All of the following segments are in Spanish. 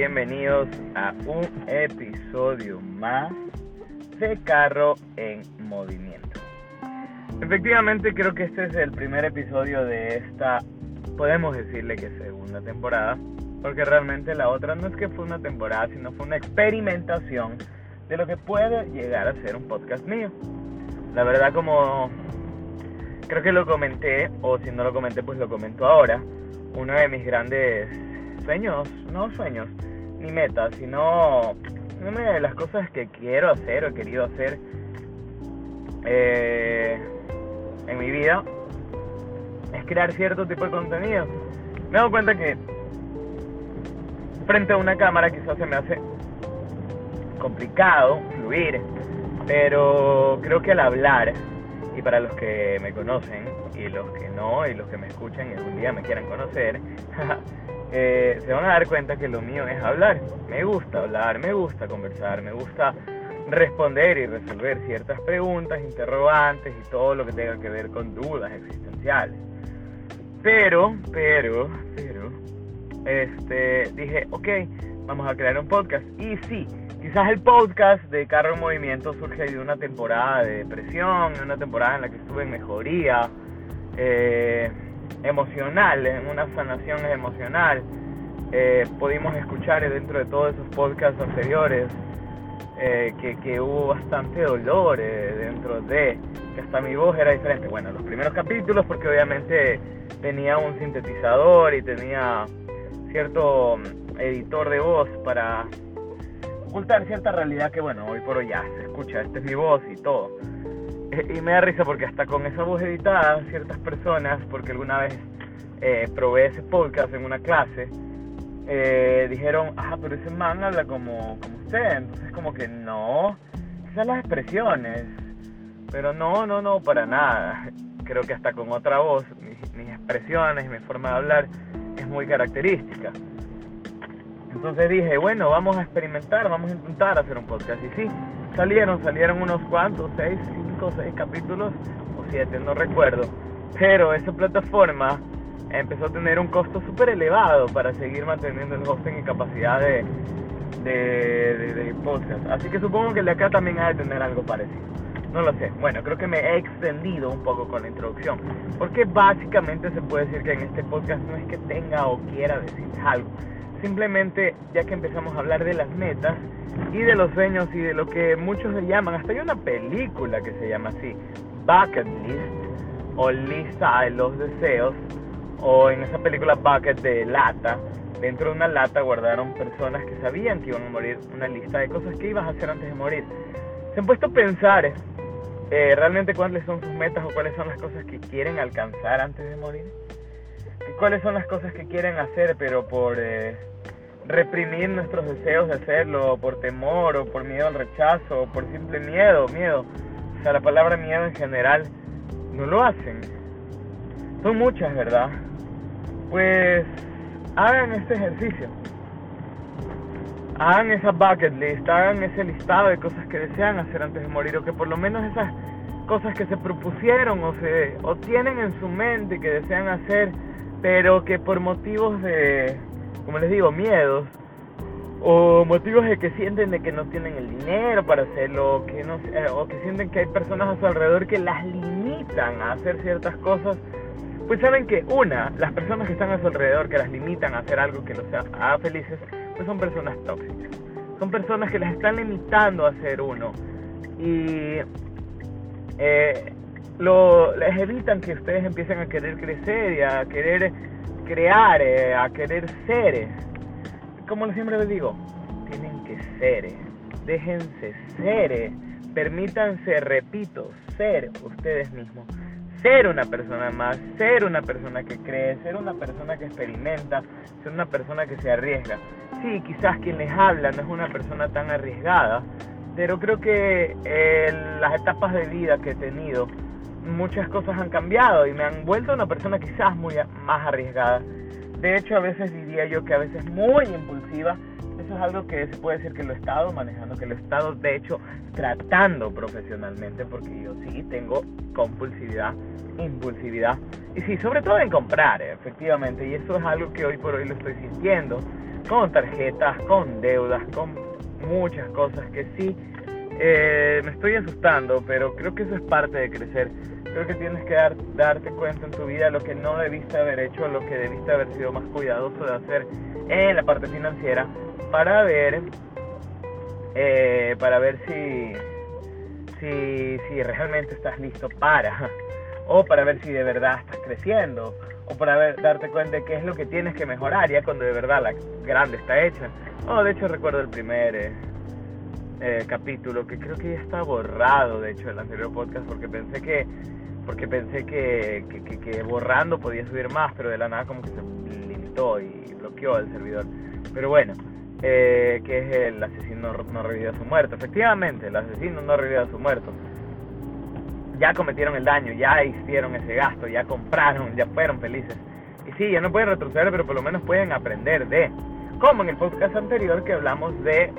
bienvenidos a un episodio más de Carro en Movimiento. Efectivamente creo que este es el primer episodio de esta, podemos decirle que segunda temporada, porque realmente la otra no es que fue una temporada, sino fue una experimentación de lo que puede llegar a ser un podcast mío. La verdad como creo que lo comenté, o si no lo comenté pues lo comento ahora, uno de mis grandes sueños, no sueños, ni metas, sino una de las cosas que quiero hacer o he querido hacer eh, en mi vida es crear cierto tipo de contenido. Me he dado cuenta que frente a una cámara quizás se me hace complicado fluir, pero creo que al hablar, y para los que me conocen y los que no, y los que me escuchan y algún día me quieran conocer, eh, se van a dar cuenta que lo mío es hablar. Me gusta hablar, me gusta conversar, me gusta responder y resolver ciertas preguntas, interrogantes y todo lo que tenga que ver con dudas existenciales. Pero, pero, pero, este, dije, ok, vamos a crear un podcast. Y sí, quizás el podcast de Carro en Movimiento surge de una temporada de depresión, una temporada en la que estuve en mejoría eh, emocional, en una sanación emocional. Eh, pudimos escuchar dentro de todos esos podcasts anteriores eh, que, que, hubo bastante dolor eh, dentro de, que hasta mi voz era diferente. Bueno, los primeros capítulos porque obviamente tenía un sintetizador y tenía cierto mm, editor de voz para ocultar cierta realidad que bueno, hoy por hoy ya se escucha, esta es mi voz y todo. Eh, y me da risa porque hasta con esa voz editada, ciertas personas, porque alguna vez eh, probé ese podcast en una clase, eh, dijeron, ah, pero ese man habla como, como usted, entonces como que no, esas las expresiones, pero no, no, no, para nada, creo que hasta con otra voz, mis, mis expresiones, mi forma de hablar es muy característica. Entonces dije, bueno, vamos a experimentar, vamos a intentar hacer un podcast. Y sí, salieron, salieron unos cuantos, seis, cinco, seis capítulos o siete, no recuerdo. Pero esa plataforma empezó a tener un costo súper elevado para seguir manteniendo el hosting y capacidad de, de, podcast. Así que supongo que el de acá también ha de tener algo parecido. No lo sé. Bueno, creo que me he extendido un poco con la introducción. Porque básicamente se puede decir que en este podcast no es que tenga o quiera decir algo. Simplemente ya que empezamos a hablar de las metas y de los sueños y de lo que muchos le llaman, hasta hay una película que se llama así, Bucket List o Lista de los Deseos, o en esa película Bucket de lata, dentro de una lata guardaron personas que sabían que iban a morir, una lista de cosas que ibas a hacer antes de morir. Se han puesto a pensar eh, realmente cuáles son sus metas o cuáles son las cosas que quieren alcanzar antes de morir. ¿Y cuáles son las cosas que quieren hacer pero por eh, reprimir nuestros deseos de hacerlo, por temor o por miedo al rechazo o por simple miedo, miedo. O sea, la palabra miedo en general no lo hacen. Son muchas, ¿verdad? Pues hagan este ejercicio. Hagan esa bucket list, hagan ese listado de cosas que desean hacer antes de morir o que por lo menos esas cosas que se propusieron o se o tienen en su mente que desean hacer, pero que por motivos de como les digo, miedos o motivos de que sienten de que no tienen el dinero para hacerlo, que no, eh, o que sienten que hay personas a su alrededor que las limitan a hacer ciertas cosas, pues saben que una, las personas que están a su alrededor que las limitan a hacer algo que los haga felices, pues son personas tóxicas. Son personas que las están limitando a ser uno. Y eh, lo, les evitan que ustedes empiecen a querer crecer y a querer crear, eh, a querer ser. Eh. Como siempre les digo, tienen que ser. Eh. Déjense ser. Permítanse, repito, ser ustedes mismos. Ser una persona más, ser una persona que cree, ser una persona que experimenta, ser una persona que se arriesga. Sí, quizás quien les habla no es una persona tan arriesgada, pero creo que las etapas de vida que he tenido muchas cosas han cambiado y me han vuelto una persona quizás muy más arriesgada. De hecho, a veces diría yo que a veces muy impulsiva. Eso es algo que se puede decir que lo he estado manejando, que lo he estado de hecho tratando profesionalmente, porque yo sí tengo compulsividad, impulsividad, y sí, sobre todo en comprar, efectivamente, y eso es algo que hoy por hoy lo estoy sintiendo. con tarjetas, con deudas, con muchas cosas que sí eh, me estoy asustando, pero creo que eso es parte de crecer. Creo que tienes que dar, darte cuenta en tu vida lo que no debiste haber hecho, lo que debiste haber sido más cuidadoso de hacer en la parte financiera para ver, eh, para ver si, si, si realmente estás listo para, o para ver si de verdad estás creciendo, o para ver, darte cuenta de qué es lo que tienes que mejorar ya cuando de verdad la grande está hecha. Oh, de hecho recuerdo el primer eh, eh, capítulo que creo que ya está borrado, de hecho, el anterior podcast porque pensé que porque pensé que, que, borrando podía subir más, pero de la nada como que se limitó y bloqueó el servidor. Pero bueno, eh, que es el asesino no revivió a su muerto. Efectivamente, el asesino no revivió a su muerto. Ya cometieron el daño, ya hicieron ese gasto, ya compraron, ya fueron felices. Y sí, ya no pueden retroceder, pero por lo menos pueden aprender de. Como en el podcast anterior que hablamos de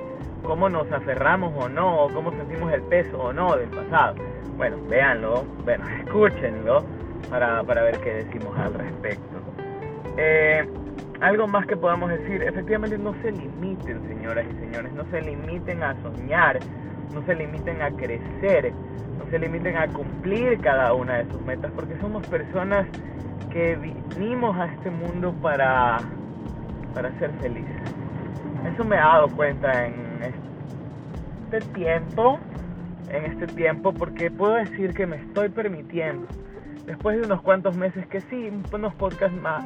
cómo nos aferramos o no, o cómo sentimos el peso o no del pasado. Bueno, véanlo, bueno, escúchenlo para, para ver qué decimos al respecto. Eh, algo más que podamos decir, efectivamente no se limiten, señoras y señores, no se limiten a soñar, no se limiten a crecer, no se limiten a cumplir cada una de sus metas, porque somos personas que vinimos a este mundo para, para ser felices. Eso me he dado cuenta en este tiempo, en este tiempo, porque puedo decir que me estoy permitiendo, después de unos cuantos meses que sí, unos podcasts más,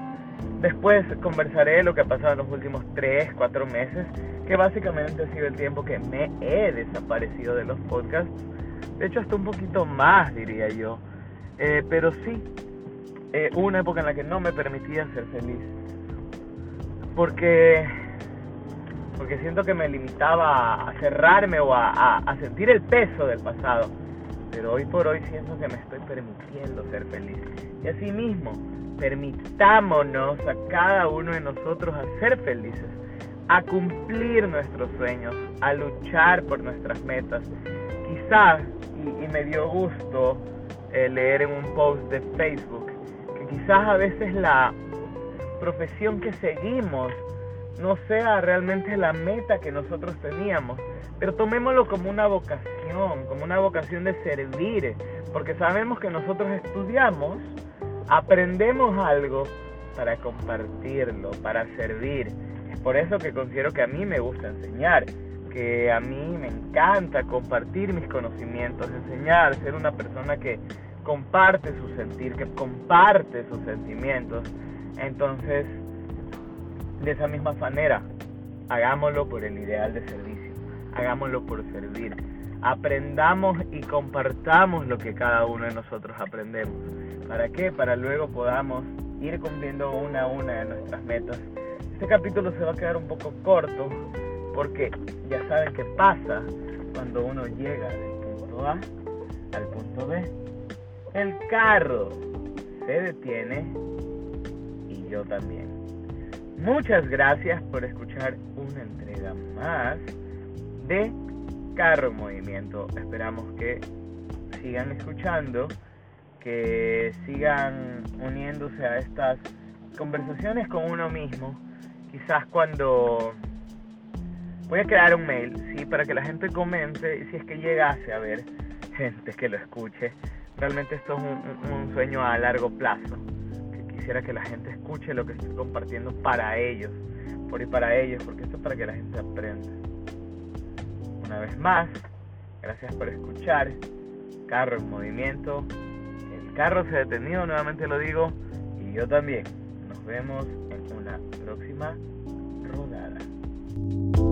después conversaré lo que ha pasado en los últimos 3, 4 meses, que básicamente ha sido el tiempo que me he desaparecido de los podcasts, de hecho hasta un poquito más diría yo, eh, pero sí, eh, una época en la que no me permitía ser feliz, porque porque siento que me limitaba a cerrarme o a, sentir el peso del pasado. Pero hoy por hoy siento que me estoy permitiendo ser feliz. Y así mismo, permitámonos a cada uno de nosotros a ser felices, a cumplir nuestros sueños, a luchar por nuestras metas. Quizás, y, me dio gusto eh, leer en un post de Facebook, que quizás a veces la profesión que seguimos no sea realmente la meta que nosotros teníamos, pero tomémoslo como una vocación, como una vocación de servir, porque sabemos que nosotros estudiamos, aprendemos algo para compartirlo, para servir. Es por eso que considero que a mí me gusta enseñar, que a mí me encanta compartir mis conocimientos, enseñar, ser una persona que comparte su sentir, que comparte sus sentimientos. Entonces, de esa misma manera, hagámoslo por el ideal de servicio, hagámoslo por servir. Aprendamos y compartamos lo que cada uno de nosotros aprendemos. ¿Para qué? Para luego podamos ir cumpliendo una a una de nuestras metas. Este capítulo se va a quedar un poco corto porque ya saben qué pasa cuando uno llega del punto A al punto B. El carro se detiene también. Muchas gracias por escuchar una entrega más de Carro en Movimiento. Esperamos que sigan escuchando, que sigan uniéndose a estas conversaciones con uno mismo. Quizás cuando voy a crear un mail, sí, para que la gente comente si es que llegase a ver gente que lo escuche. Realmente esto es un sueño a largo plazo quisiera que la gente escuche lo que estoy compartiendo para ellos, por y para ellos, porque esto es para que la gente aprenda. Una vez más, gracias por escuchar. Carro en movimiento. El carro se ha detenido, nuevamente lo digo, y yo también. Nos vemos en una próxima rodada.